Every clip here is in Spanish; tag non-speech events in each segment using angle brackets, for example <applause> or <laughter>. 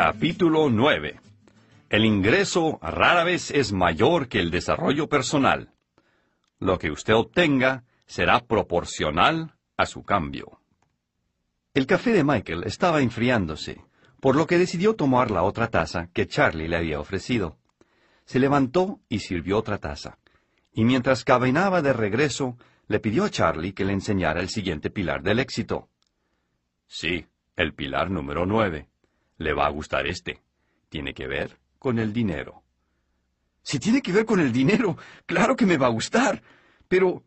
Capítulo 9. El ingreso rara vez es mayor que el desarrollo personal. Lo que usted obtenga será proporcional a su cambio. El café de Michael estaba enfriándose, por lo que decidió tomar la otra taza que Charlie le había ofrecido. Se levantó y sirvió otra taza, y mientras caminaba de regreso, le pidió a Charlie que le enseñara el siguiente pilar del éxito. Sí, el pilar número nueve. Le va a gustar este. Tiene que ver con el dinero. Si tiene que ver con el dinero, claro que me va a gustar. Pero,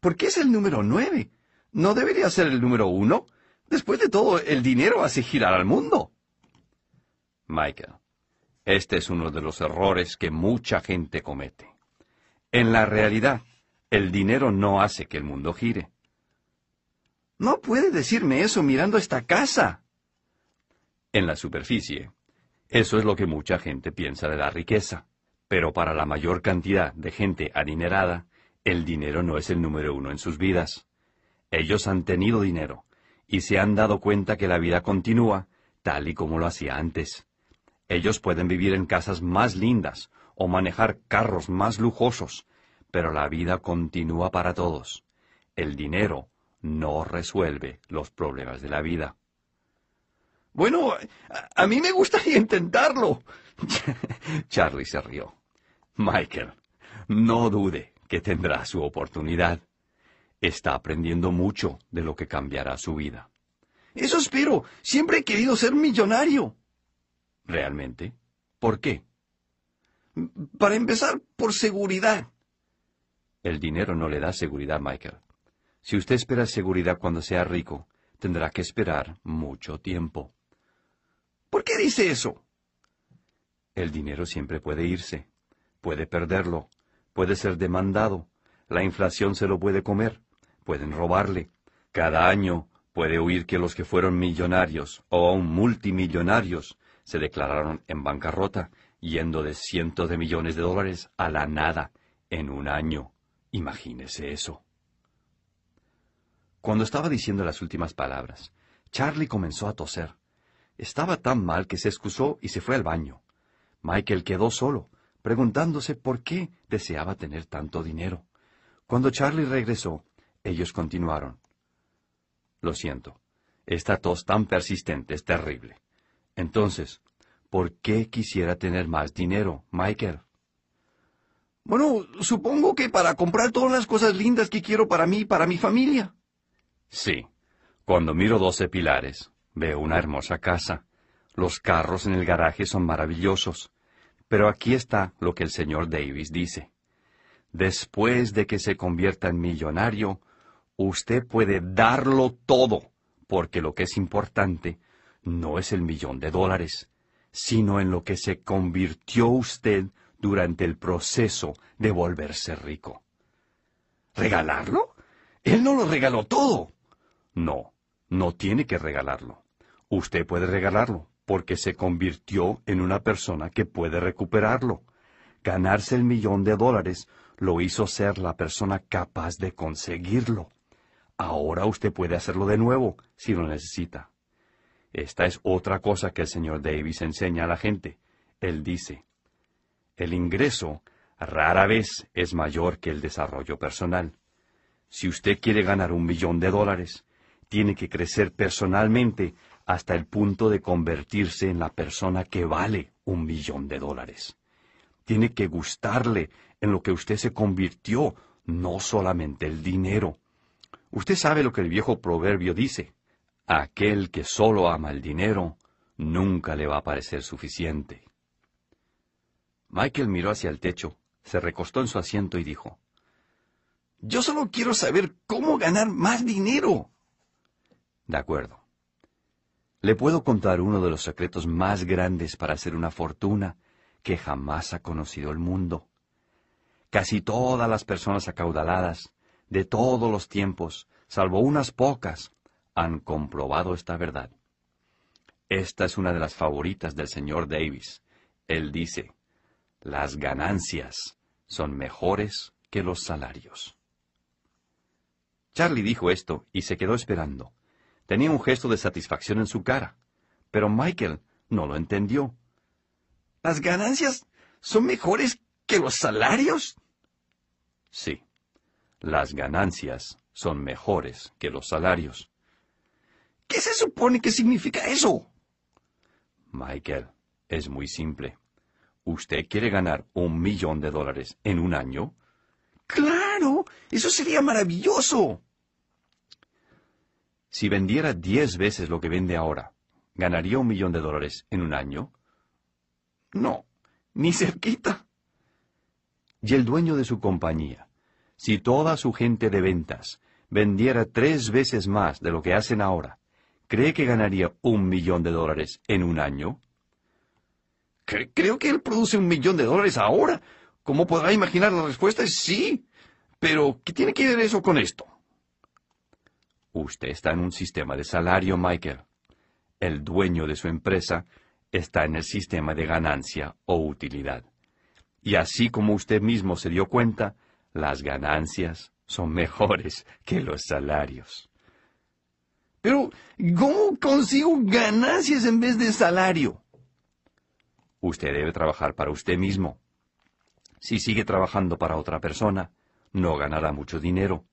¿por qué es el número nueve? ¿No debería ser el número uno? Después de todo, el dinero hace girar al mundo. Michael, este es uno de los errores que mucha gente comete. En la realidad, el dinero no hace que el mundo gire. No puede decirme eso mirando esta casa. En la superficie, eso es lo que mucha gente piensa de la riqueza. Pero para la mayor cantidad de gente adinerada, el dinero no es el número uno en sus vidas. Ellos han tenido dinero y se han dado cuenta que la vida continúa tal y como lo hacía antes. Ellos pueden vivir en casas más lindas o manejar carros más lujosos, pero la vida continúa para todos. El dinero no resuelve los problemas de la vida. Bueno, a, mí me gustaría intentarlo. <laughs> Charlie se rió. Michael, no dude que tendrá su oportunidad. Está aprendiendo mucho de lo que cambiará su vida. Eso espero. Siempre he querido ser millonario. ¿Realmente? ¿Por qué? Para empezar, por seguridad. El dinero no le da seguridad, Michael. Si usted espera seguridad cuando sea rico, tendrá que esperar mucho tiempo. ¿Por qué dice eso? El dinero siempre puede irse, puede perderlo, puede ser demandado, la inflación se lo puede comer, pueden robarle. Cada año puede oír que los que fueron millonarios o aún multimillonarios se declararon en bancarrota, yendo de cientos de millones de dólares a la nada en un año. Imagínese eso. Cuando estaba diciendo las últimas palabras, Charlie comenzó a toser. Estaba tan mal que se excusó y se fue al baño. Michael quedó solo, preguntándose por qué deseaba tener tanto dinero. Cuando Charlie regresó, ellos continuaron. Lo siento, esta tos tan persistente es terrible. Entonces, ¿por qué quisiera tener más dinero, Michael? Bueno, supongo que para comprar todas las cosas lindas que quiero para mí y para mi familia. Sí. Cuando miro doce pilares, veo una hermosa casa. Los carros en el garaje son maravillosos. Pero aquí está lo que el señor Davis dice. Después de que se convierta en millonario, usted puede darlo todo, porque lo que es importante no es el millón de dólares, sino en lo que se convirtió usted durante el proceso de volverse rico. ¿Regalarlo? Él no lo regaló todo. No, no tiene que regalarlo. Usted puede regalarlo porque se convirtió en una persona que puede recuperarlo. Ganarse el millón de dólares lo hizo ser la persona capaz de conseguirlo. Ahora usted puede hacerlo de nuevo si lo necesita. Esta es otra cosa que el señor Davis enseña a la gente. Él dice, el ingreso rara vez es mayor que el desarrollo personal. Si usted quiere ganar un millón de dólares, tiene que crecer personalmente hasta el punto de convertirse en la persona que vale un millón de dólares. Tiene que gustarle en lo que usted se convirtió, no solamente el dinero. Usted sabe lo que el viejo proverbio dice. Aquel que solo ama el dinero, nunca le va a parecer suficiente. Michael miró hacia el techo, se recostó en su asiento y dijo, Yo solo quiero saber cómo ganar más dinero. De acuerdo. Le puedo contar uno de los secretos más grandes para hacer una fortuna que jamás ha conocido el mundo. Casi todas las personas acaudaladas, de todos los tiempos, salvo unas pocas, han comprobado esta verdad. Esta es una de las favoritas del señor Davis. Él dice, las ganancias son mejores que los salarios. Charlie dijo esto y se quedó esperando. Tenía un gesto de satisfacción en su cara, pero Michael no lo entendió. ¿Las ganancias son mejores que los salarios? Sí, las ganancias son mejores que los salarios. ¿Qué se supone que significa eso? Michael, es muy simple. ¿Usted quiere ganar un millón de dólares en un año? Claro, eso sería maravilloso. Si vendiera diez veces lo que vende ahora, ¿ganaría un millón de dólares en un año? No, ni cerquita. Y el dueño de su compañía, si toda su gente de ventas vendiera tres veces más de lo que hacen ahora, ¿cree que ganaría un millón de dólares en un año? creo que él produce un millón de dólares ahora. ¿Cómo podrá imaginar la respuesta? Es sí. Pero, ¿qué tiene que ver eso con esto? Usted está en un sistema de salario, Michael. El dueño de su empresa está en el sistema de ganancia o utilidad. Y así como usted mismo se dio cuenta, las ganancias son mejores que los salarios. Pero, ¿cómo consigo ganancias en vez de salario? Usted debe trabajar para usted mismo. Si sigue trabajando para otra persona, no ganará mucho dinero.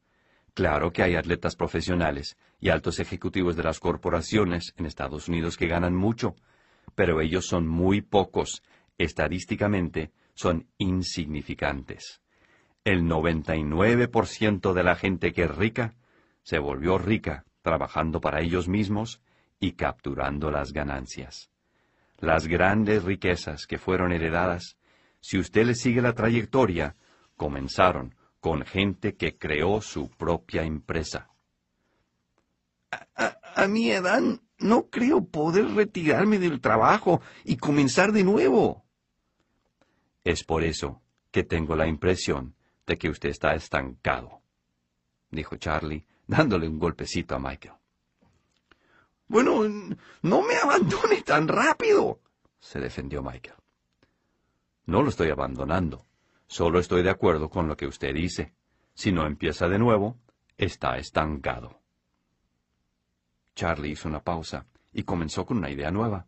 Claro que hay atletas profesionales y altos ejecutivos de las corporaciones en Estados Unidos que ganan mucho, pero ellos son muy pocos. Estadísticamente, son insignificantes. El 99% de la gente que es rica se volvió rica trabajando para ellos mismos y capturando las ganancias. Las grandes riquezas que fueron heredadas, si usted le sigue la trayectoria, comenzaron con gente que creó su propia empresa. A, a, mi edad no creo poder retirarme del trabajo y comenzar de nuevo. Es por eso que tengo la impresión de que usted está estancado, dijo Charlie, dándole un golpecito a Michael. Bueno, no me abandone tan rápido, se defendió Michael. No lo estoy abandonando. Solo estoy de acuerdo con lo que usted dice. Si no empieza de nuevo, está estancado. Charlie hizo una pausa y comenzó con una idea nueva.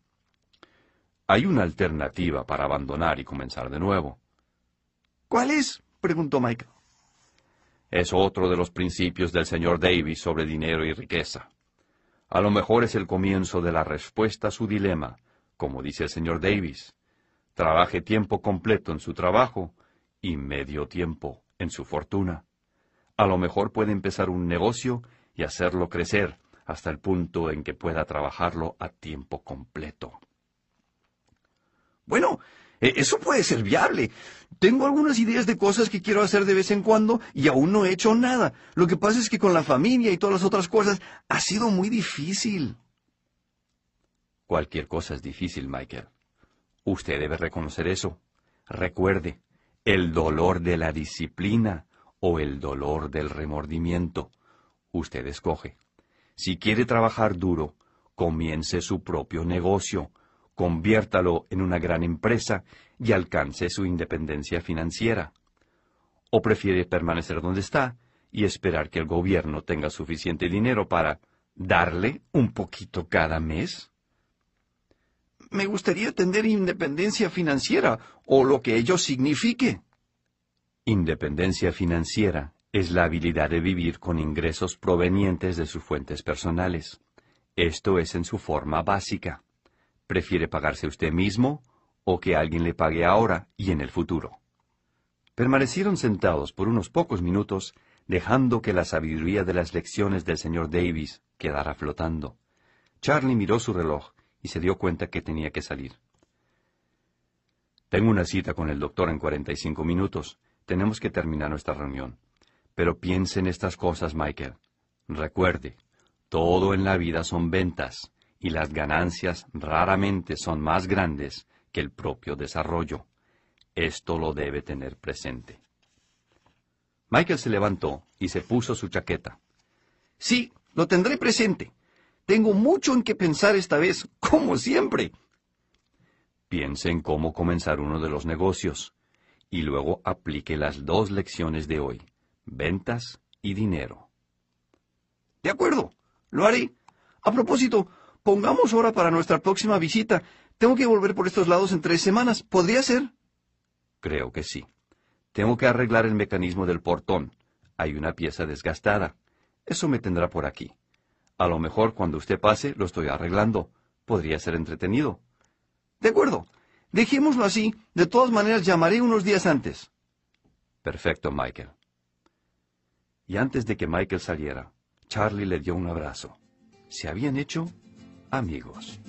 Hay una alternativa para abandonar y comenzar de nuevo. ¿Cuál es? preguntó Michael. Es otro de los principios del señor Davis sobre dinero y riqueza. A lo mejor es el comienzo de la respuesta a su dilema, como dice el señor Davis. Trabaje tiempo completo en su trabajo y medio tiempo en su fortuna. A lo mejor puede empezar un negocio y hacerlo crecer hasta el punto en que pueda trabajarlo a tiempo completo. Bueno, e, eso puede ser viable. Tengo algunas ideas de cosas que quiero hacer de vez en cuando y aún no he hecho nada. Lo que pasa es que con la familia y todas las otras cosas ha sido muy difícil. Cualquier cosa es difícil, Michael. Usted debe reconocer eso. Recuerde, el dolor de la disciplina o el dolor del remordimiento. Usted escoge. Si quiere trabajar duro, comience su propio negocio, conviértalo en una gran empresa y alcance su independencia financiera. ¿O prefiere permanecer donde está y esperar que el gobierno tenga suficiente dinero para darle un poquito cada mes? Me gustaría tener independencia financiera, o lo que ello signifique. Independencia financiera es la habilidad de vivir con ingresos provenientes de sus fuentes personales. Esto es en su forma básica. ¿Prefiere pagarse usted mismo o que alguien le pague ahora y en el futuro? Permanecieron sentados por unos pocos minutos, dejando que la sabiduría de las lecciones del señor Davis quedara flotando. Charlie miró su reloj y se dio cuenta que tenía que salir. Tengo una cita con el doctor en 45 minutos. Tenemos que terminar nuestra reunión. Pero piense en estas cosas, Michael. Recuerde, todo en la vida son ventas, y las ganancias raramente son más grandes que el propio desarrollo. Esto lo debe tener presente. Michael se levantó y se puso su chaqueta. Sí, lo tendré presente. Tengo mucho en que pensar esta vez, como siempre. Piense en cómo comenzar uno de los negocios y luego aplique las dos lecciones de hoy, ventas y dinero. De acuerdo, lo haré. A propósito, pongamos hora para nuestra próxima visita. Tengo que volver por estos lados en tres semanas. ¿Podría ser? Creo que sí. Tengo que arreglar el mecanismo del portón. Hay una pieza desgastada. Eso me tendrá por aquí. A lo mejor cuando usted pase lo estoy arreglando. Podría ser entretenido. De acuerdo. Dejémoslo así. De todas maneras, llamaré unos días antes. Perfecto, Michael. Y antes de que Michael saliera, Charlie le dio un abrazo. Se habían hecho amigos.